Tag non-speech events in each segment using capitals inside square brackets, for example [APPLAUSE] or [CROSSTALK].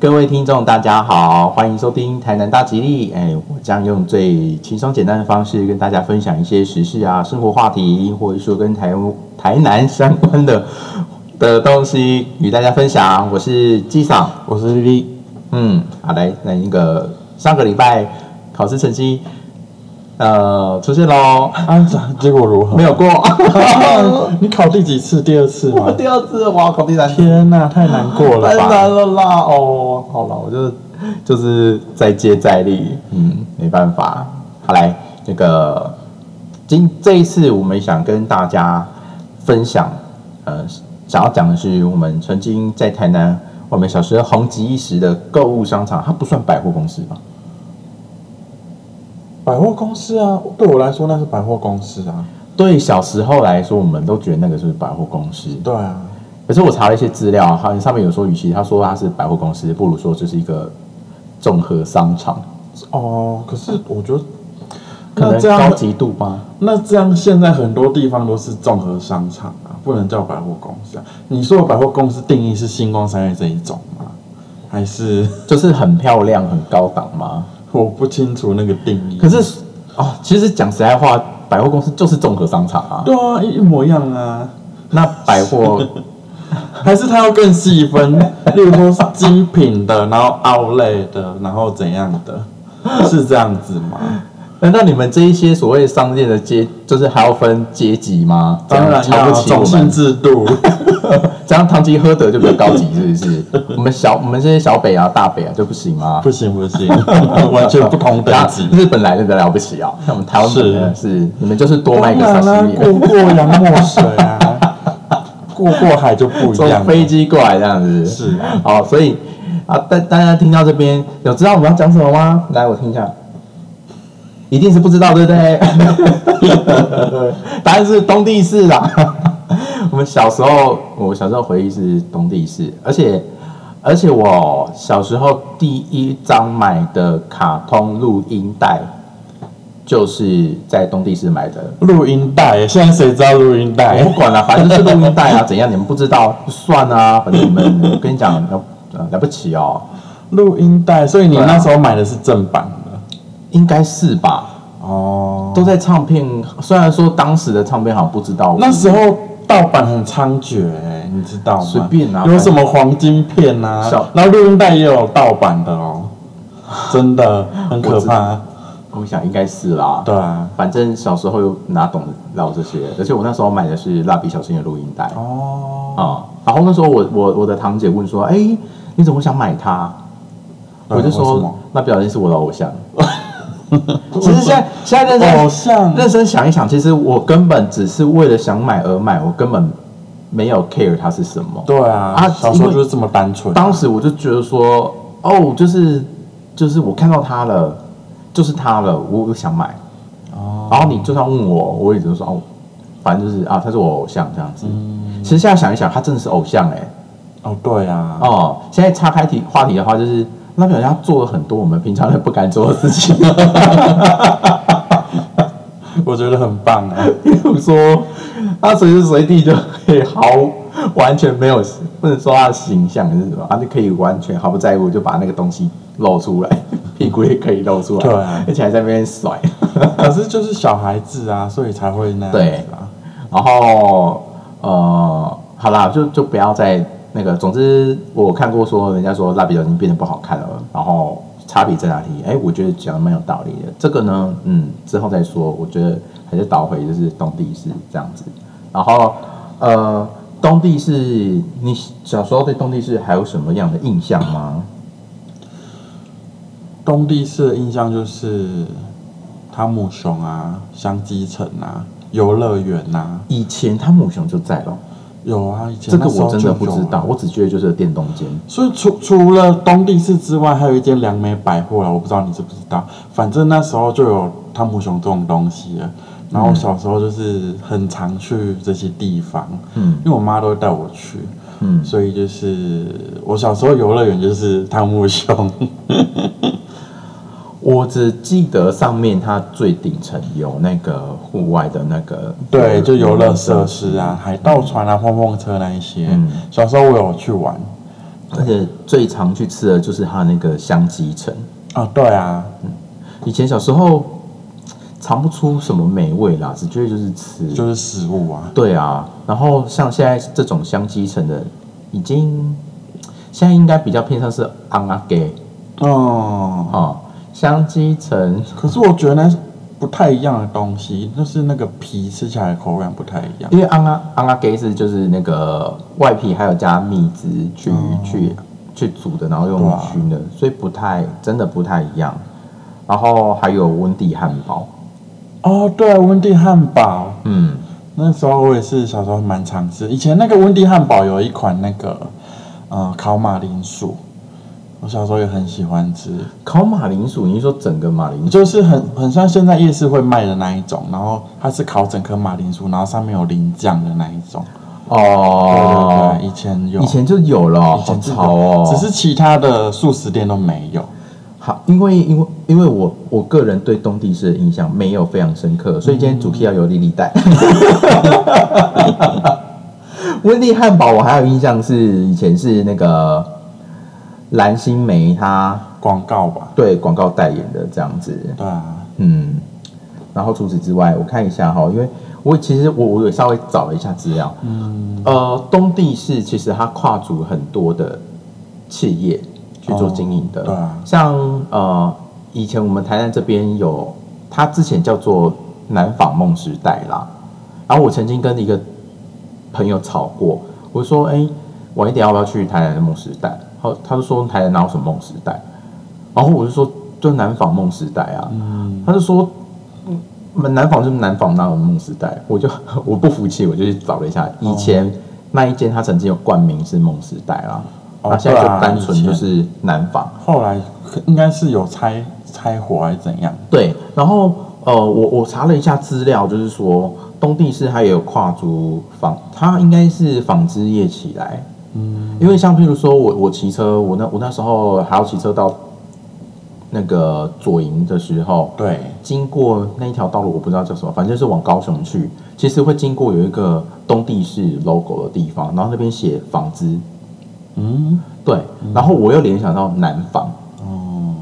各位听众，大家好，欢迎收听台南大吉利。哎，我将用最轻松简单的方式跟大家分享一些时事啊、生活话题，或者说跟台台南相关的 [LAUGHS] 的东西与大家分享。我是纪赏，我是丽丽。嗯，好来，那那个上个礼拜考试成绩呃出现喽，啊，结果如何？没有过。[LAUGHS] 你考第几次？第二次吗？第二次，我要考第三次。天哪，太难过了太吧！难了啦！哦，好了，我就就是再接再厉，嗯，没办法。好来，那个今这一次我们想跟大家分享，呃，想要讲的是我们曾经在台南，我们小时候红极一时的购物商场，它不算百货公司吧？百货公司啊，对我来说那是百货公司啊。对小时候来说，我们都觉得那个是百货公司。对啊，可是我查了一些资料，好像上面有说，与其他说它是百货公司，不如说这是一个综合商场，哦，可是我觉得，可能那这样高级度吧？那这样现在很多地方都是综合商场啊，不能叫百货公司啊。你说的百货公司定义是星光三月这一种吗？还是 [LAUGHS] 就是很漂亮、很高档吗？我不清楚那个定义？可是哦，其实讲实在话，百货公司就是综合商场啊。对啊，一一模一样啊。那百货 [LAUGHS] 还是它要更细分，[LAUGHS] 例如说是精品的，然后 outlet 的，然后怎样的，是这样子吗？难道你们这一些所谓商店的阶，就是还要分阶级吗？当然瞧要种姓制度，[LAUGHS] 这样堂吉诃德就比较高级，是不是？我们小我们这些小北啊、大北啊就不行吗？不行不行，[LAUGHS] 完全不同等级。日本来的的了不起啊，像我们台湾本来是你们就是多卖一个当然啦，沙西米，过过洋墨水啊，[LAUGHS] 过过海就不一坐样坐。飞机过来这样子。是啊，好，所以啊，大大家听到这边有知道我们要讲什么吗？来，我听一下。一定是不知道，对不对？答案是东地市啦。[LAUGHS] 我们小时候，我小时候回忆是东地市，而且而且我小时候第一张买的卡通录音带，就是在东地市买的。录音带，现在谁知道录音我带不？管了，反正就是录音带啊，[LAUGHS] 怎样你们不知道就算啊，反正你们我跟你讲了呃了不起哦，录音带，所以你那时候买的是正版的应该是吧？哦。都在唱片，虽然说当时的唱片好像不知道，那时候盗版很猖獗、欸，你知道吗？随便拿有什么黄金片啊小，然后录音带也有盗版的哦，真的 [LAUGHS] 很可怕。我想应该是啦。对啊，反正小时候又哪懂得到这些，而且我那时候买的是蜡笔小新的录音带哦啊、哦，然后那时候我我我的堂姐问说：“哎、你怎么想买它？”我就说么：“蜡笔小新是我的偶像。” [LAUGHS] 其实现在现在认真偶像认真想一想，其实我根本只是为了想买而买，我根本没有 care 它是什么。对啊，啊小时候就是这么单纯。当时我就觉得说，哦，就是就是我看到它了，就是它了，我我想买。哦，然后你就算问我，我也只是说哦，反正就是啊，他是我偶像这样子。嗯，其实现在想一想，他真的是偶像哎、哦，对啊，哦，现在岔开题话题的话，就是那表示他做了很多我们平常人不敢做的事情，[LAUGHS] 我觉得很棒啊。[LAUGHS] 比如说他随时随地就可以毫完全没有，不能说他的形象是什么，他就可以完全毫不在乎，就把那个东西露出来，屁股也可以露出来，对啊而且还在那边甩。可是就是小孩子啊，所以才会那样对子啊。然后呃，好啦，就就不要再那个。总之，我看过说人家说蜡笔小新变得不好看了，然后差别在哪里？哎，我觉得讲的蛮有道理的。这个呢，嗯，之后再说。我觉得还是倒回就是东地市这样子。然后呃，东地市，你小时候对东地市还有什么样的印象吗？东地市的印象就是汤姆熊啊、香积城啊、游乐园呐，以前汤姆熊就在了，有啊，以前这个我真的不知道，我只觉得就是电动间。所以除除了东地市之外，还有一间良美百货啦，我不知道你知不知道。反正那时候就有汤姆熊这种东西了。然后我小时候就是很常去这些地方，嗯因为我妈都会带我去，嗯，所以就是我小时候游乐园就是汤姆熊。我只记得上面它最顶层有那个户外的那个，对，就游乐设施啊，海盗船啊、碰碰车那一些。嗯小时候我有去玩，而且最常去吃的就是它那个香鸡城。啊，对啊，以前小时候尝不出什么美味啦，只觉得就是吃。就是食物啊。对啊，然后像现在这种香鸡城的，已经现在应该比较偏向是昂阿给哦，啊，香鸡城可是我觉得那是不太一样的东西，就是那个皮吃起来的口感不太一样。因为安拉安拉给是就是那个外皮还有加蜜汁去、去去煮的，然后用熏的，所以不太真的不太一样。然后还有温蒂汉堡，哦，对，温蒂汉堡，嗯，那时候我也是小时候蛮常吃。以前那个温蒂汉堡有一款那个呃烤马铃薯，我小时候也很喜欢吃，烤马铃薯，你是说整个马铃薯？就是很很像现在夜市会卖的那一种，然后它是烤整颗马铃薯，然后上面有淋酱的那一种。哦对对对，以前有，以前就有了，好以前潮哦。只是其他的素食店都没有。好，因为因为因为我我个人对东地市的印象没有非常深刻，所以今天主 key 要由莉莉带。[LAUGHS] 温蒂汉堡我还有印象是以前是那个蓝心湄她广告吧，对广告代言的这样子，对啊，嗯，然后除此之外，我看一下哈，因为我其实我我有稍微找了一下资料，嗯，呃，东地市其实它跨足很多的企业去做经营的，哦对啊。像呃，以前我们台南这边有，它之前叫做南纺梦时代啦，然后我曾经跟一个朋友吵过，我说，哎、晚一点要不要去台南的梦时代？他他就说台南哪有什么梦时代？然后我就说，就南纺梦时代啊，嗯，他就说，嗯，南纺就是南纺，哪有梦时代？[LAUGHS] 我就我不服气，我就去找了一下，以前那一间他曾经有冠名是梦时代啦，哦那、现在就单纯就是南纺。后来应该是有拆拆伙还是怎样？对，然后呃，我我查了一下资料，就是说东地市它也有跨足纺，它应该是纺织业起来，嗯，因为像譬如说我我骑车，我那我那时候还要骑车到那个左营的时候，对，经过那一条道路，我不知道叫什么，反正就是往高雄去，其实会经过有一个东地市 logo 的地方，然后那边写纺织，嗯，对，然后我又联想到南纺，哦，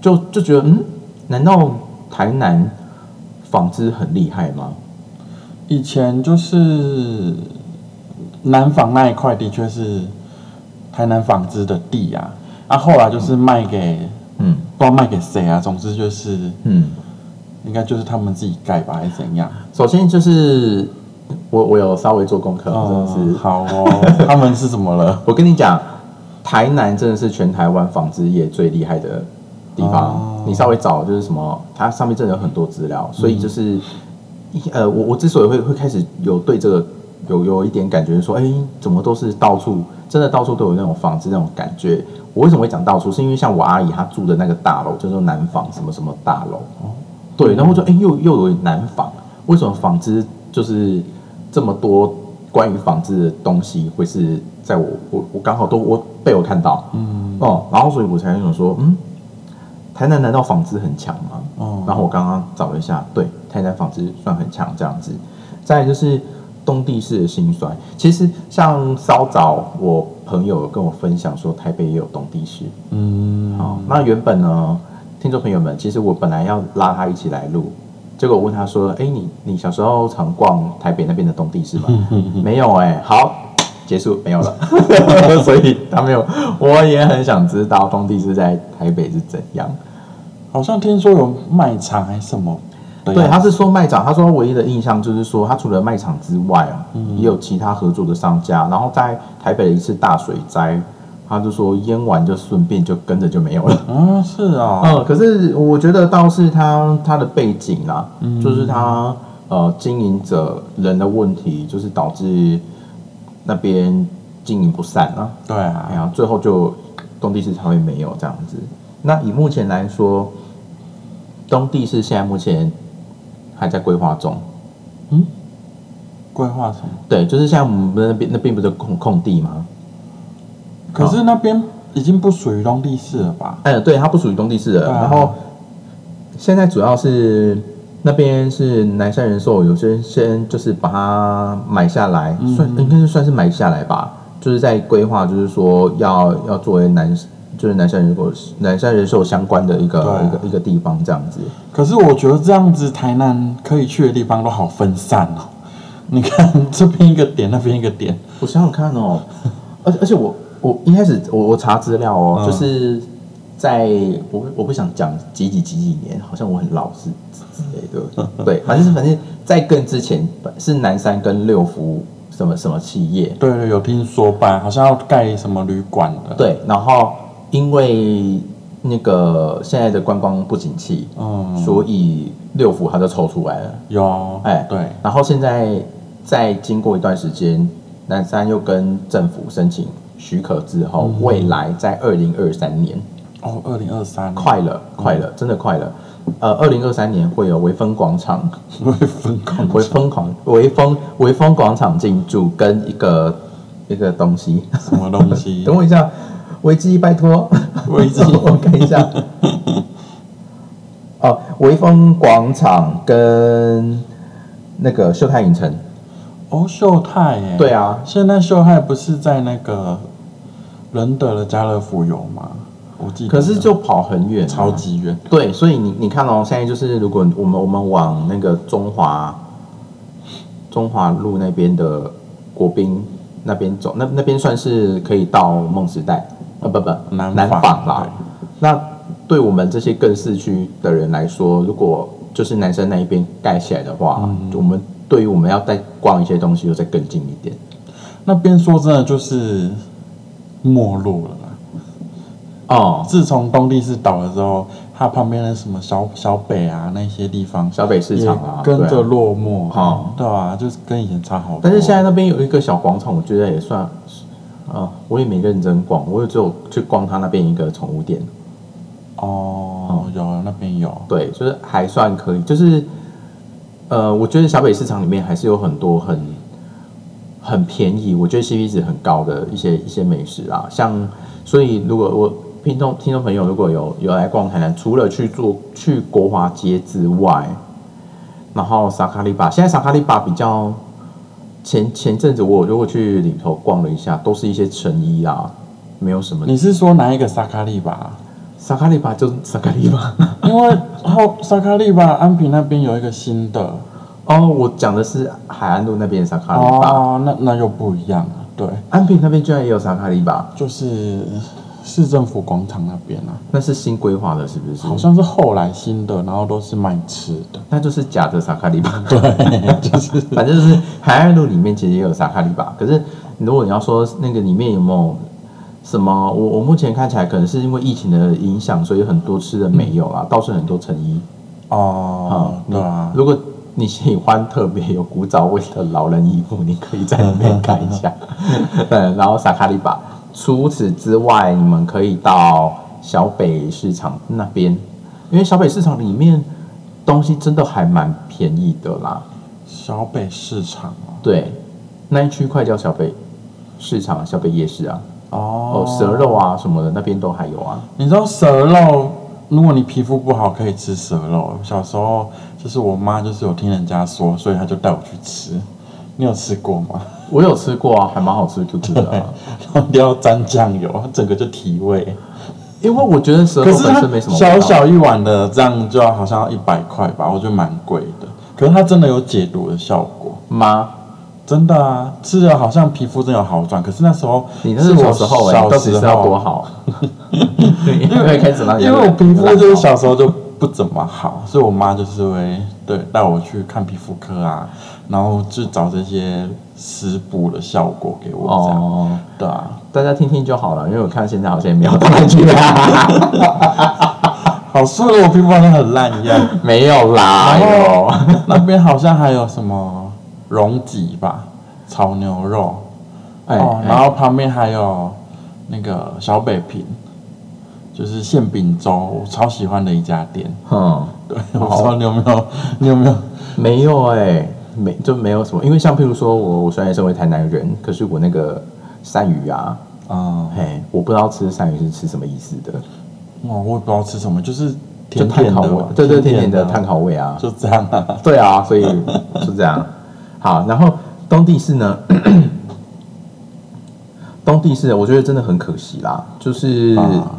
就就觉得嗯，难道台南纺织很厉害吗？以前就是南纺那一块的确是台南纺织的地啊，啊，后来就是卖给嗯不知道卖给谁啊，总之就是嗯，应该就是他们自己盖吧，还是怎样？首先就是我我有稍微做功课，真的是，好哦，[LAUGHS] 他们是怎么了？我跟你讲，台南真的是全台湾纺织业最厉害的地方。哦你稍微找就是什么，它上面真的有很多资料，所以就是，一呃，我我之所以会会开始有对这个有有一点感觉说，哎、怎么都是到处真的到处都有那种房子那种感觉。我为什么会讲到处？是因为像我阿姨她住的那个大楼叫做南房什么什么大楼，对，然后我就哎、又又有南房，为什么纺织就是这么多关于纺织的东西会是在我我我刚好都我被我看到，嗯，哦，然后所以我才想说，嗯，台南难道纺织很强吗？哦，然后我刚刚找了一下，对，台南纺织算很强这样子。再来就是东地市的兴衰，其实像稍早我朋友有跟我分享说，台北也有东地市。嗯，好、那原本呢，听众朋友们，其实我本来要拉他一起来录，结果我问他说，哎，你你小时候常逛台北那边的东地市吗？[LAUGHS] 没有哎、好，结束没有了，[LAUGHS] 所以他没有。我也很想知道东地市在台北是怎样。好像听说有卖场还是什么的？对，他是说卖场，他说唯一的印象就是说，他除了卖场之外啊，也有其他合作的商家。然后在台北的一次大水灾，他就说淹完就顺便就跟着就没有了。啊，是哦，嗯，可是我觉得倒是他他的背景啦，就是他呃经营者人的问题，就是导致那边经营不善啊。对哎啊，呀，最后就东地市才会没有这样子。那以目前来说，东地市现在目前还在规划中。嗯规划什么？对，就是像我们那边那边不是空空地吗？可是那边已经不属于东地市了吧？哎，对，它不属于东地市了。啊然后现在主要是那边是南山人寿，有些人先就是把它买下来，算应该是算是买下来吧。就是在规划，就是说要要作为南就是南山人寿南山人寿相关的一个一个一个地方这样子。可是我觉得这样子，台南可以去的地方都好分散哦。[LAUGHS] 你看这边一个点，那边一个点，我想想看哦，而且而且我我一开始我我查资料哦，嗯就是在我我不想讲几几几几年，好像我很老是之类的，对，反正是反正在更之前是南山跟六福什么什么企业，对对，有听说吧？好像要盖什么旅馆的。，对，然后因为那个现在的观光不景气，嗯，所以六福它就抽出来了，有，哎对，然后现在再经过一段时间，南山又跟政府申请许可之后，未来在二零二三年，哦，二零二三快了，快了，真的快了。呃，二零二三年会有微风广场、会分工微风广、微风微风广场进驻跟一个一个东西，什么东西？[LAUGHS] 等我一下，维基拜托，维基。[LAUGHS] 我看一下。哦，微风广场跟那个秀泰影城，哦，秀泰哎，对啊，现在秀泰不是在那个仁德的家乐福有吗？我记得，可是就跑很远啊、超级远，对，所以你你看哦，现在就是如果我们我们往那个中华中华路那边的国宾那边走，那那边算是可以到梦时代，呃不不南南纺纺啦。那对我们这些更市区的人来说，如果就是男生那一边盖起来的话，嗯我们对于我们要再逛一些东西，又再更近一点。那边说真的就是没落了啦。哦，自从东帝市倒了之后，它旁边的什么小小北啊那些地方，小北市场啊，跟着落寞，哦对啊，就是跟以前差好多。但是现在那边有一个小广场，我觉得也算，啊，我也没认真逛，我也只有去逛他那边一个宠物店，哦，有那边有，对，就是还算可以，就是，呃，我觉得小北市场里面还是有很多很很便宜，我觉得 CP 值很高的一些一些美食啊，像，所以如果我听众听众朋友如果有有来逛台南，除了去做去国华街之外，然后萨卡利巴，现在萨卡利巴比较前前阵子我如果去里头逛了一下，都是一些成衣啊，没有什么。你是说哪一个萨卡利吧？萨卡利吧就是萨卡利吧。因为后萨卡利吧，安平那边有一个新的，哦，我讲的是海岸路那边的萨卡利吧，哦，那那又不一样了，对，安平那边居然也有萨卡利吧，就是市政府广场那边啊，那是新规划的，是不是？好像是后来新的，然后都是卖吃的，那就是假的萨卡利巴。对，[LAUGHS] 就是反正就是海岸路里面其实也有萨卡利巴，可是如果你要说那个里面有没有什么，我我目前看起来可能是因为疫情的影响，所以很多吃的没有啦，倒是很多成衣。哦，对啊，如果你喜欢特别有古早味的老人衣服，你可以在里面 [LAUGHS] 看一下。嗯，然后萨卡利巴。除此之外，你们可以到小北市场那边，因为小北市场里面东西真的还蛮便宜的啦。小北市场对，那一区块叫小北市场、小北夜市啊，哦，哦，蛇肉啊什么的，那边都还有啊。你知道蛇肉，如果你皮肤不好可以吃蛇肉。小时候就是我妈就是有听人家说，所以她就带我去吃。你有吃过吗？我有吃过啊，还蛮好吃的，Q Q 的、啊。[LAUGHS] 然后一定要沾酱油，它整个就提味。因为我觉得舌头本身没什么味小小一碗的这样就要好像要一百块吧，我觉得蛮贵的。可是它真的有解毒的效果，吗？真的啊，吃了好像皮肤真的有好转。可是那时候你那是我小时候哎、小到底是时候要多好？[LAUGHS] [LAUGHS] 因为开始让因为我皮肤就是小时候就不怎么好，所以我妈就是会对带我去看皮肤科啊，然后就找这些食补的效果给我这样。哦，对啊，大家听听就好了，因为我看现在好像也没有到哪去啊，[LAUGHS] 好说的我皮肤好像很烂一样。没有啦，然哎后呦，那边好像还有什么溶脊吧，炒牛肉。哎哦，哎。然后旁边还有那个小北平，就是馅饼粥，我超喜欢的一家店。嗯，对，我不知道你有没有，你有没有？没有哎、没就没有什么，因为像譬如说我我虽然身为台南人，可是我那个鳝鱼啊，嗯，嘿，我不知道吃鳝鱼是吃什么意思的，哦，我也不知道吃什么，就是就甜甜的味，对对，甜甜的的碳，烤味啊，就这样啊。对啊，所以就这样。好，然后东地市呢，东地是，我觉得真的很可惜啦，就是、[CLEARS THROAT] 啊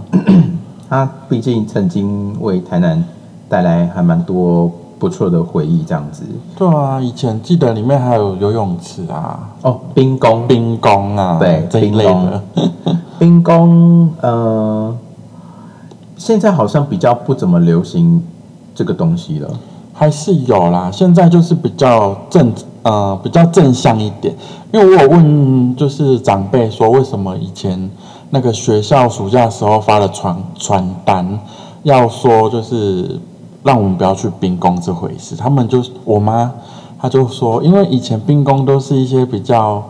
它毕竟曾经为台南带来还蛮多不错的回忆，这样子。对啊，以前记得里面还有游泳池啊、哦，冰宫，冰宫啊，对这一类的。冰宫，呃，现在好像比较不怎么流行这个东西了。还是有啦，现在就是比较正呃比较正向一点，因为我有问就是长辈说，为什么以前那个学校暑假时候发的传传单，要说就是让我们不要去兵工这回事，他们就我妈她就说，因为以前兵工都是一些比较，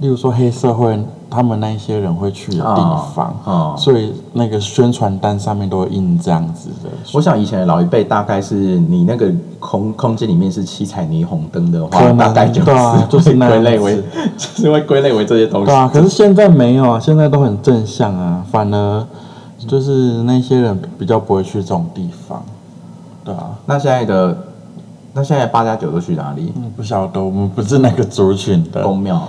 例如说黑社会他们那一些人会去的地方，哦所以那个宣传单上面都会印这样子的。我想以前的老一辈大概是你那个空空间里面是七彩霓虹灯的话大概就是 [LAUGHS] 就是归类为，[LAUGHS] 就是会归类为这些东西对。啊，可是现在没有啊，现在都很正向啊，反而就是那些人比较不会去这种地方，对啊，那现在的，那现在八加九都去哪里？嗯，不晓得我们不是那个族群的，宫庙，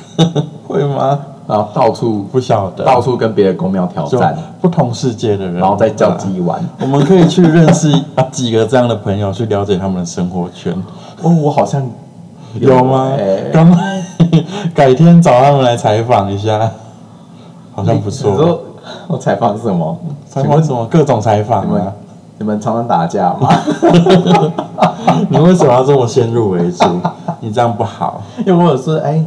[LAUGHS] 会吗？然后到处不晓得，到处跟别的公庙挑就战，不同世界的人，然后再叫对啊鸡玩。我们可以去认识几个这样的朋友，去了解他们的生活圈，哦，我好像有吗哎？刚改天找他们来采访一下，好像不你错。说我采访什么？采访什么？各种采访啊！你们常常打架吗？[LAUGHS] 你为什么要这么先入为主？你这样不好。又或者是哎，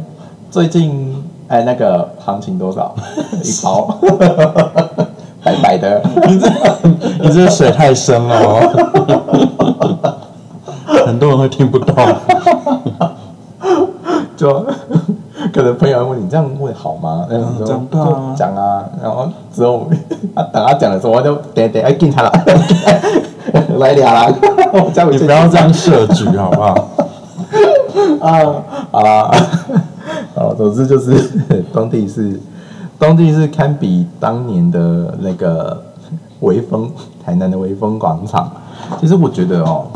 最近哎那个行情多少 [LAUGHS] 一包？[LAUGHS] 白白的，你这你这水太深了哦，[LAUGHS] 很多人会听不懂。就可能朋友会问你这样问好吗？嗯，就这样对啊就讲啊，然后之后他等他讲的时候，我就等等哎进他了，来俩啦，你不要这样设局好不好？啊，好啦，好，总之就是 [LAUGHS] 东帝是东帝是堪比当年的那个微风，台南的微风广场。其实我觉得哦，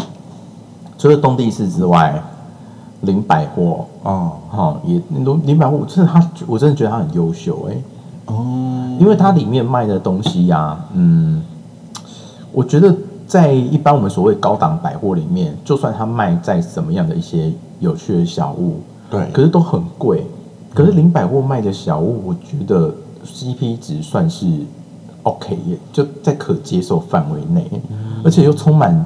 除了东帝市之外，林百货哦哈、也林林百货，我真的他，我真的觉得他很优秀哎、哦，因为它里面卖的东西呀、嗯，我觉得在一般我们所谓高档百货里面，就算它卖在什么样的一些有趣的小物，对，可是都很贵。可是零百货卖的小物，我觉得 CP 值算是 OK 耶，就在可接受范围内，而且又充满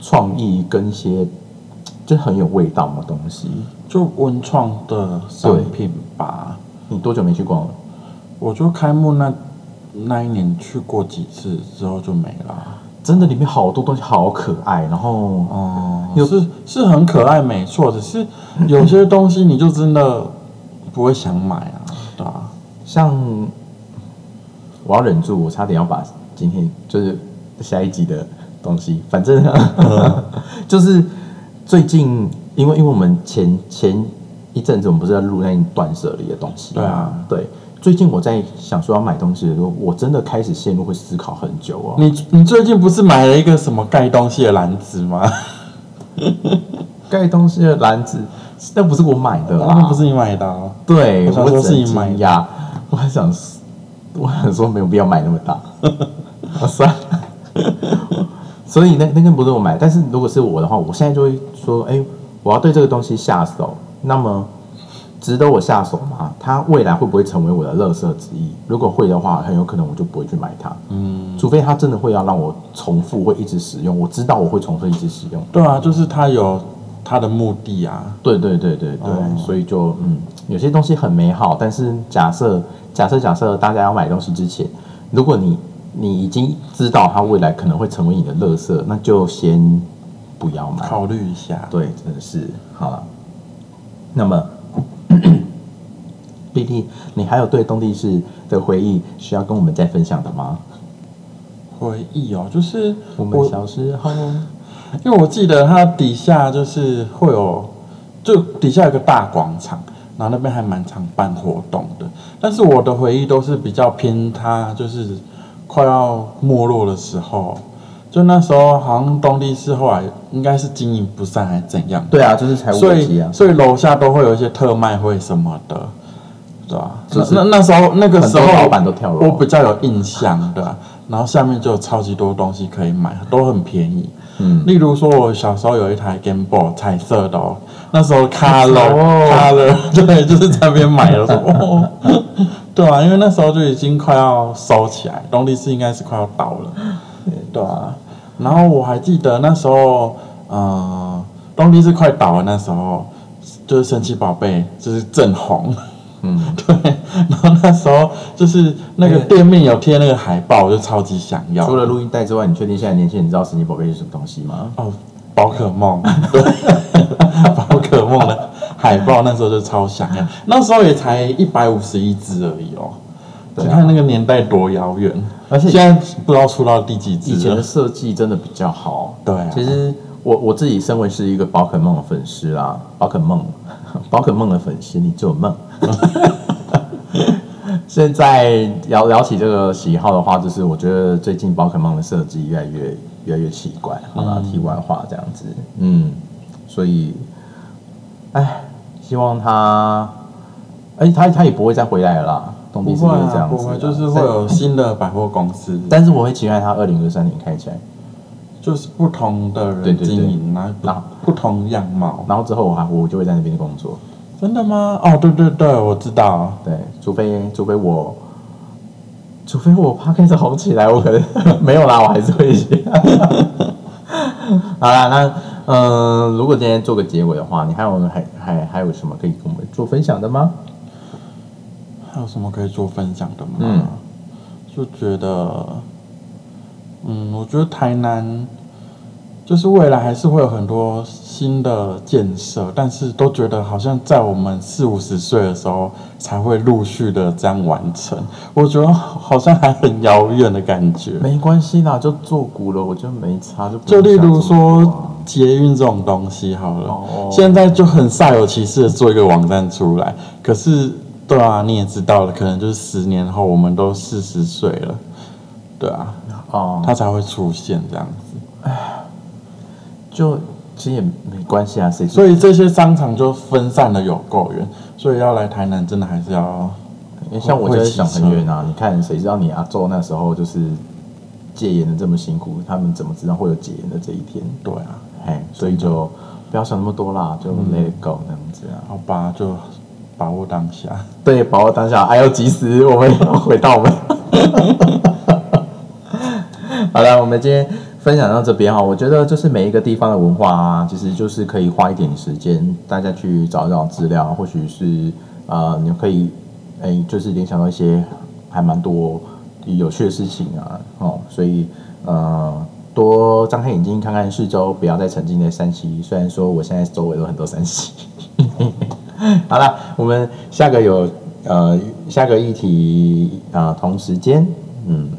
创意跟一些就很有味道的东西。就文创的商品吧。你多久没去逛了？我就开幕那那一年去过几次之后就没了。真的里面好多东西好可爱，然后哦，有是是很可爱，没错，只是有些东西你就真的不会想买啊，对啊、像我要忍住，我差点要把今天就是下一集的东西，反正 [LAUGHS] 就是最近，因为因为我们前前一阵子我们不是在录那断舍离的东西吗，对啊对。最近我在想说要买东西的时候，我真的开始陷入会思考很久哦。你你最近不是买了一个什么盖东西的篮子吗？[LAUGHS] 盖东西的篮子，那不是我买的啦，那不是你买的、哦，对，我想说是你买的，我还想，我想说没有必要买那么大，[LAUGHS] 啊算了。所以那那个不是我买，但是如果是我的话，我现在就会说，哎、我要对这个东西下手，那么值得我下手吗？它未来会不会成为我的垃圾之一？如果会的话，很有可能我就不会去买它，嗯，除非它真的会要让我重复，会一直使用，我知道我会重复一直使用。对啊，就是它有它的目的啊，对对对对对，哦所以就嗯，有些东西很美好，但是假设假设假设大家要买东西之前，如果你你已经知道它未来可能会成为你的垃圾，那就先不要买。考虑一下。对，真的是好了。那么，[CLEARS THROAT] B T，你还有对东地市的回忆需要跟我们再分享的吗？回忆哦，就是我们小时候，因为我记得它底下就是会有，就底下有个大广场，然后那边还蛮常办活动的。但是我的回忆都是比较偏它就是快要没落的时候，就那时候好像东地市后来应该是经营不善还是怎样，对啊，就是财务所危机啊。以所以楼下都会有一些特卖会什么的。对啊？就是那那时候那个时候很多老板都跳楼我比较有印象，对啊？然后下面就有超级多东西可以买，都很便宜。嗯，例如说，我小时候有一台 Game Boy 彩色的哦，那时候 Color 哦。Color [LAUGHS] 对，就是在那边买的，说哦，对啊，因为那时候就已经快要收起来，东力士应该是快要倒了，对啊。然后我还记得那时候，呃，东力士快倒了，那时候就是神奇宝贝就是正红。嗯，[LAUGHS] 对，然后那时候就是那个店面有贴那个海报，我就超级想要。除了录音带之外，你确定现在年轻人知道神奇宝贝是什么东西吗？哦，宝可梦，对，[LAUGHS] 宝可梦的海报那时候就超想要，那时候也才一百五十一只而已哦。你看那个年代多遥远，而且现在不知道出到第几只以前的了。设计真的比较好。对啊其实我我自己身为是一个宝可梦的粉丝啦，宝可梦，宝可梦的粉丝，你做梦。[LAUGHS] 现在聊聊起这个喜好的话，就是我觉得最近宝可梦的设计越来越越来越奇怪。好吧，题外话这样子，嗯，所以，哎，希望他，哎，他他也不会再回来了啦。东不迪是会啊，这样子啦，不会，就是会有新的百货公司，但是我会期待他二零二三年开起来。就是不同的人对对对经营啊，然后不同样貌。然后之后我还我就会在那边工作，真的吗？哦，对对对，我知道。对，除非除非我，除非我 p 开始红起来，我可能 [LAUGHS] 没有啦，我还是会写。[LAUGHS] 好啦，那嗯、呃如果今天做个结尾的话，你还有还还还有什么可以跟我们做分享的吗？还有什么可以做分享的吗？嗯就觉得，嗯，我觉得台南就是未来还是会有很多新的建设，但是都觉得好像在我们四五十岁的时候才会陆续的这样完成，我觉得好像还很遥远的感觉。没关系啦，就做古了，我觉得没差，就不就例如说捷运这种东西好了，哦现在就很煞有其事的做一个网站出来，可是对啊，你也知道了，可能就是十年后我们都四十岁了，对啊，哦，它才会出现这样子。就其实也没关系啊，谁所以这些商场就分散的有够远，所以要来台南真的还是要因为像我就是想很远啊，你看谁知道你阿周那时候就是戒严的这么辛苦，他们怎么知道会有戒严的这一天？对啊，哎，所以就不要想那么多啦，就嗯 let it go 那样子啊。好吧，就把握当下。对，把握当下，还要及时，我们要回到我们。[LAUGHS] [LAUGHS] 好了，我们今天分享到这边哈，我觉得就是每一个地方的文化啊，其实就是可以花一点时间，大家去找一找资料，或许是呃，你可以哎、就是联想到一些还蛮多有趣的事情啊，哦，所以呃。多张开眼睛看看四周，不要再沉浸在山西。虽然说我现在周围有很多山西。[LAUGHS] 好了，我们下个有呃下个议题啊、呃同时间嗯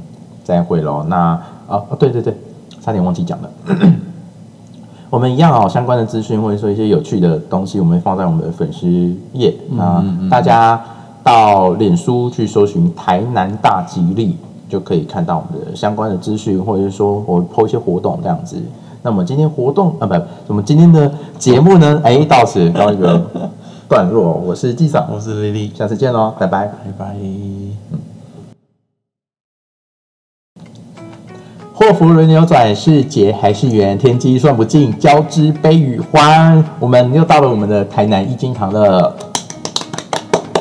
再会喽。那哦哦对对对，差点忘记讲了。我们一样哦，相关的资讯或者说一些有趣的东西，我们会放在我们的粉丝页啊、大家到脸书去搜寻台南大吉利，就可以看到我们的相关的资讯，或者是说我 PO 一些活动这样子。那么今天活动啊，不，我们今天的节目呢，哎，到此告一个段落。我是纪长，我是丽丽，下次见喽，拜拜。拜拜。祸福轮流转，是劫还是缘？天机算不尽，交织悲与欢。我们又到了我们的台南一金堂了。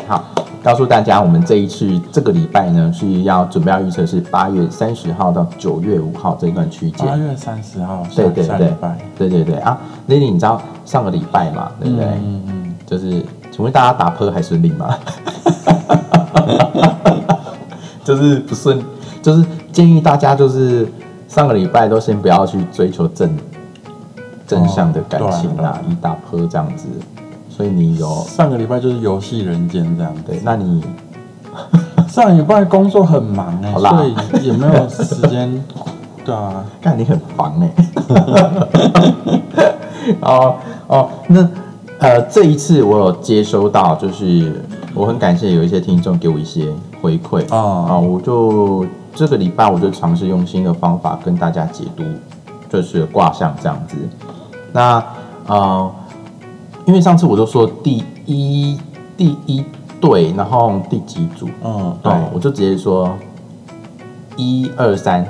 好，告诉大家，我们这一次这个礼拜呢是要准备要预测是八月三十号到九月五号这一段区间八。月三十号，下对对对下礼拜。对对对啊，Lily，你知道上个礼拜嘛，对不对？嗯嗯，就是，请问大家打坡还顺利吗？[LAUGHS] 就是不顺，就是建议大家就是上个礼拜都先不要去追求正正向的感情对啊啊，以打坡这样子。所以你有上个礼拜就是游戏人间这样。对，那你 [LAUGHS] 上礼拜工作很忙哎、好啦所以也没有时间。对啊，[LAUGHS] 看你很烦哎、[LAUGHS] 哦哦，那呃，这一次我有接收到，就是我很感谢有一些听众给我一些回馈哦啊，我就这个礼拜我就尝试用新的方法跟大家解读，就是卦象这样子。那呃，因为上次我就说第一第一对，然后第几组？嗯，对，哦，我就直接说一二三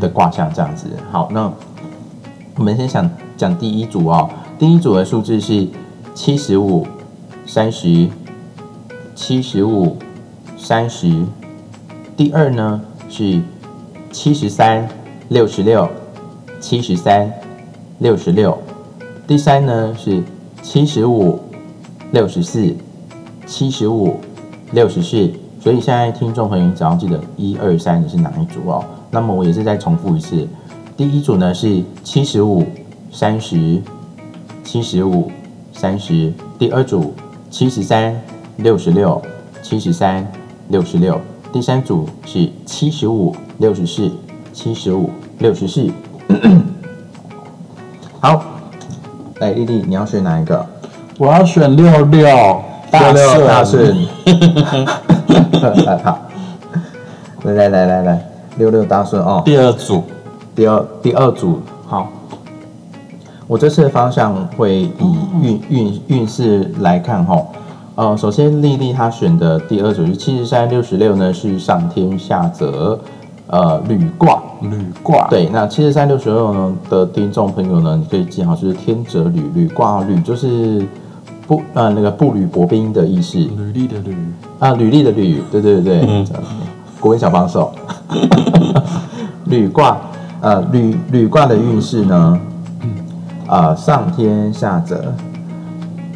的卦象这样子。好，那我们先想讲第一组哦，第一组的数字是七十五、三十、七十五、三十。第二呢是七十三、六十六、七十三、六十六。第三呢是七十五、六十四、七十五、六十四。所以现在听众朋友，你只要记得一二三你是哪一组哦。那么我也是再重复一次，第一组呢是七十五、三十、七十五、三十。第二组七十三、六十六、七十三、六十六。第三组是七十五、六十四、七十五、六十四。[COUGHS] 好，来丽丽，你要选哪一个？我要选六六大六六大顺。顺。[LAUGHS] 好，来来来来来，六六大顺哦。第二组，第二第二组好，我这次的方向会以运运运势来看哈。呃，首先丽丽她选的第二组是七十三六十六呢，是上天下泽呃履卦。履卦，对，那七十三六十六呢的听众朋友呢，你可以记好，就是天泽履履卦履就是不呃那个步履薄冰的意思履历的履，啊，履历的履，对对对对，嗯国文小帮手。履卦，呃，履履卦的运势呢，呃，上天下泽。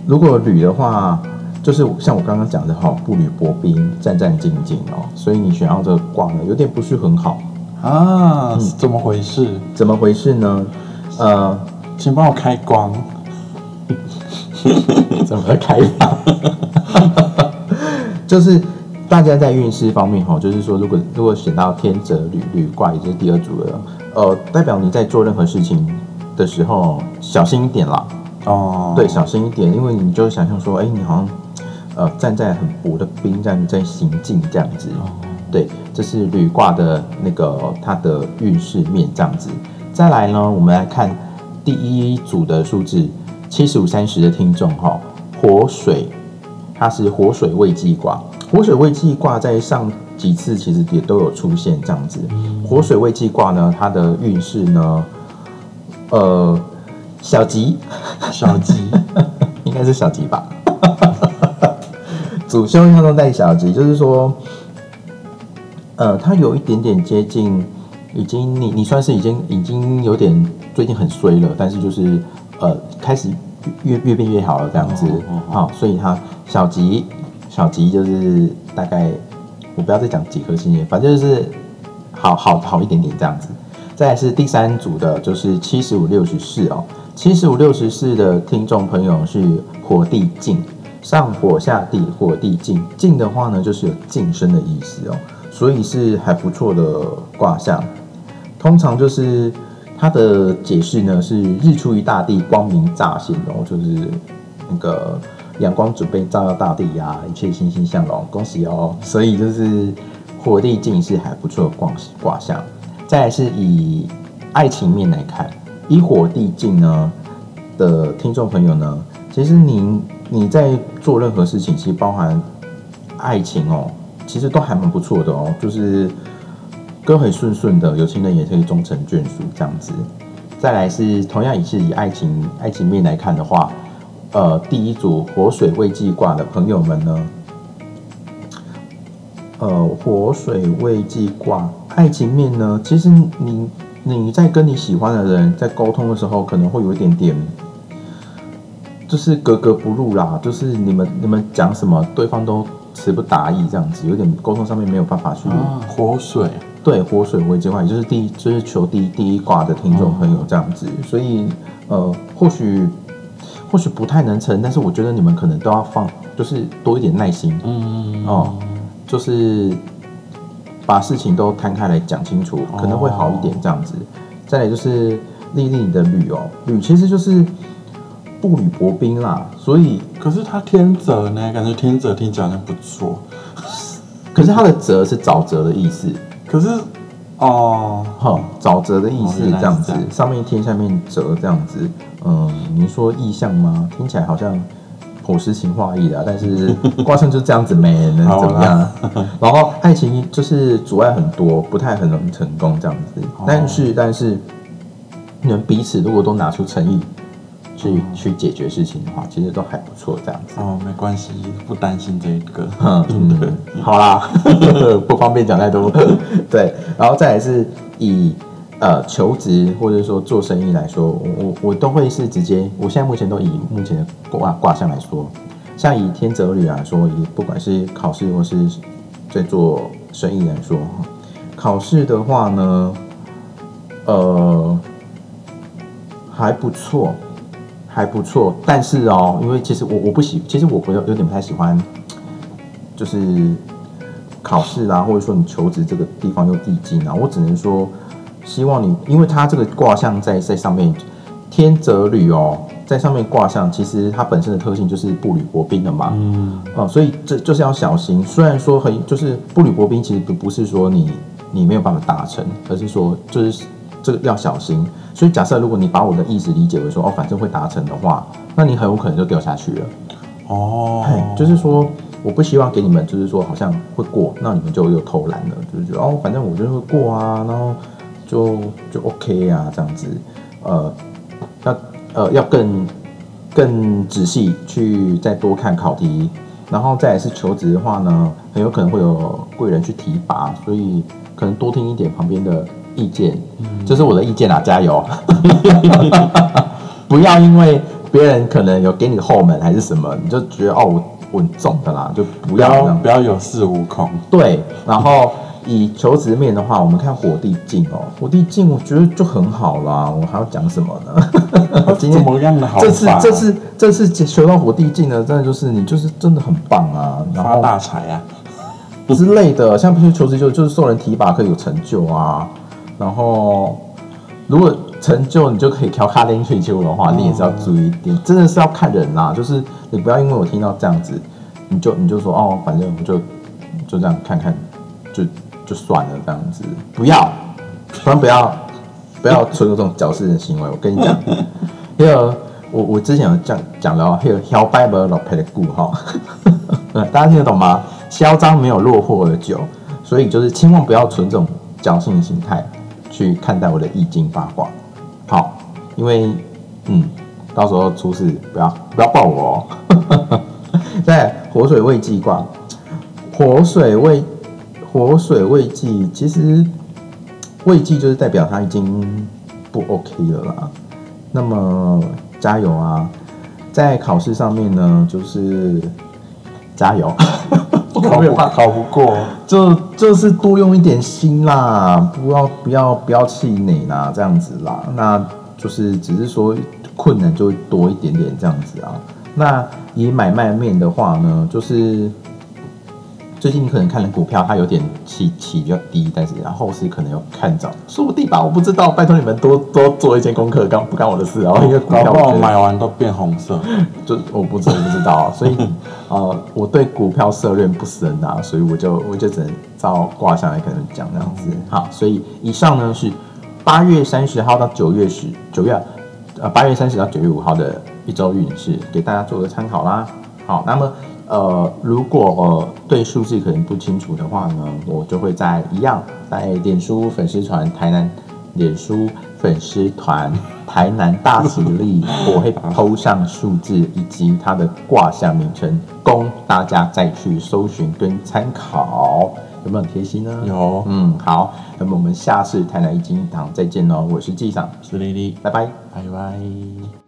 如果履的话，就是像我刚刚讲的哈，步履薄冰，战战兢兢哦，所以你选到这个卦呢，有点不是很好。啊，是怎么回事？怎么回事呢？呃，请帮我开光。[LAUGHS] 怎么开法？[LAUGHS] 就是大家在运势方面哈，就是说，如果如果选到天泽履履卦，也就是第二组的，呃，代表你在做任何事情的时候小心一点啦。哦，对，小心一点，因为你就想象说，哎，你好像呃站在很薄的冰这样在行进这样子。对，这是履卦的那个它的运势面这样子。再来呢，我们来看第一组的数字七十五三十的听众哈，火水，它是火水未济卦。火水未济卦在上几次其实也都有出现这样子。火水未济卦呢，它的运势呢，呃，小吉，小吉，[LAUGHS] 应该是小吉吧。主凶要中带小吉，就是说，呃，它有一点点接近，已经你你算是已经已经有点最近很衰了，但是就是呃开始越越变越好了这样子哦哦哦。好，所以它小吉小吉就是大概我不要再讲几颗星了，反正就是好好好一点点这样子。再来是第三组的，就是七十五六十四哦，七十五六十四的听众朋友是火地晋，上火下地，火地晋。晋的话呢，就是有晋升的意思哦，所以是还不错的卦象。通常就是它的解释呢是日出于大地，光明乍现哦，就是那个阳光准备照耀大地呀、一切欣欣向荣，恭喜哦。所以就是火地晋是还不错的卦卦象。再是以爱情面来看，以火地晋呢的听众朋友呢，其实您你在做任何事情，其实包含爱情哦，其实都还蛮不错的哦，就是歌很顺顺的，有情人也可以终成眷属这样子。再来是同样也是以爱情爱情面来看的话，呃，第一组火水未济卦的朋友们呢，呃，火水未济卦，爱情面呢，其实你你在跟你喜欢的人在沟通的时候，可能会有一点点，就是格格不入啦，就是你们你们讲什么，对方都词不达意这样子，有点沟通上面没有办法去。啊，火水，对，活水危机卦，也就是第一，就是求第一第一卦的听众朋友这样子，所以呃，或许或许不太能成，但是我觉得你们可能都要放，就是多一点耐心。嗯，哦，就是把事情都摊开来讲清楚，可能会好一点这样子。再来就是丽丽的旅哦，旅其实就是步履薄冰啦，所以可是他天泽呢？感觉天泽听起来好像不错，可是他的泽是沼泽的意思，可是哦，哈，沼泽的意思哦原来是这样子这样，上面天下面泽这样子。嗯，您说意象吗？听起来好像口是情画意的啊，但是 [LAUGHS] 卦象就是这样子没能怎么样？然后爱情就是阻碍很多，不太很容易成功这样子。但是但是，你们彼此如果都拿出诚意去去解决事情的话，其实都还不错这样子。哦，没关系，不担心这个。[LAUGHS] 嗯，好啦，[LAUGHS] 不方便讲太多。[LAUGHS] 对，然后再来是以。呃，求职或者说做生意来说，我我我都会是直接。我现在目前都以目前的卦卦象来说，像以天泽旅来说，以不管是考试或是在做生意来说，考试的话呢，呃，还不错，还不错。但是哦，因为其实我我不喜，其实我不有有点不太喜欢，就是考试啦，或者说你求职这个地方又递进啊，我只能说。希望你，因为它这个卦象在在上面，天泽履哦，在上面卦象，其实它本身的特性就是步履薄冰的嘛，嗯，哦，所以这就是要小心。虽然说很就是步履薄冰，其实不不是说你你没有办法达成，而是说就是这个要小心。所以假设如果你把我的意思理解为说哦，反正会达成的话，那你很有可能就掉下去了。哦，就是说我不希望给你们就是说好像会过，那你们就又偷懒了，就是觉得哦，反正我就会过啊，然后。就就 OK 啊，这样子，呃，要呃要更更仔细去再多看考题，然后再是求职的话呢，很有可能会有贵人去提拔，所以可能多听一点旁边的意见，这是我的意见啊，加油！[LAUGHS] 不要因为别人可能有给你后门还是什么，你就觉得哦我稳重的啦，就不要不要有恃无恐。对，然后。以求职面的话，我们看火地镜哦，火地镜我觉得就很好啦，我还要讲什么呢？今 [LAUGHS] 天怎么样的好？这次这次这次求到火地镜呢，真的就是你就是真的很棒啊，发大财啊之类的，像不是求职就就是受人提拔可以有成就啊，然后如果成就你就可以调卡丁退休的话，你也是要注意一点，真的是要看人啦，就是你不要因为我听到这样子，你就你就说哦，反正我就就这样看看就。就算了，这样子不要，千万不要不要存有这种矫饰的行为。我跟你讲，还 [LAUGHS] 有我我之前有讲讲了，还有嚣摆不老配的故哈，[LAUGHS] 大家听得懂吗？嚣张没有落魄的酒，所以就是千万不要存这种侥幸心态去看待我的易经八卦。好，因为嗯，到时候出事不要不要抱我哦。[LAUGHS] 在火水未济卦，火水未。火水未济，其实未济就是代表他已经不 OK 了啦。那么加油啊！在考试上面呢，就是加油，考不考不过，就就是多用一点心啦，不要不要不要气馁啦，这样子啦。那就是只是说困难就会多一点点这样子啊。那以买卖面的话呢，就是。最近你可能看了股票，它有点起起比较低，但是然后是可能有看涨，说不定吧，我不知道。拜托你们多多做一些功课，干不干我的事啊？因为股票我买完都变红色，就我不知我不知道，所以呃，我对股票涉略不深啊，所以我就我就只能照挂下来可能讲这样子。好，所以以上呢是八月三十号到九月十九月呃八月三十到九月五号的一周运势，给大家做个参考啦。好，那么。呃，如果呃对数字可能不清楚的话呢，我就会在一样在脸书粉丝团台南脸书粉丝团 [LAUGHS] 台南大吉利，[LAUGHS] 我会抛上数字以及它的卦象名称，供大家再去搜寻跟参考，有没有很贴心呢？有，嗯，好，那么我们下次台南一金堂再见喽，我是纪长，是丽丽，拜拜，拜拜。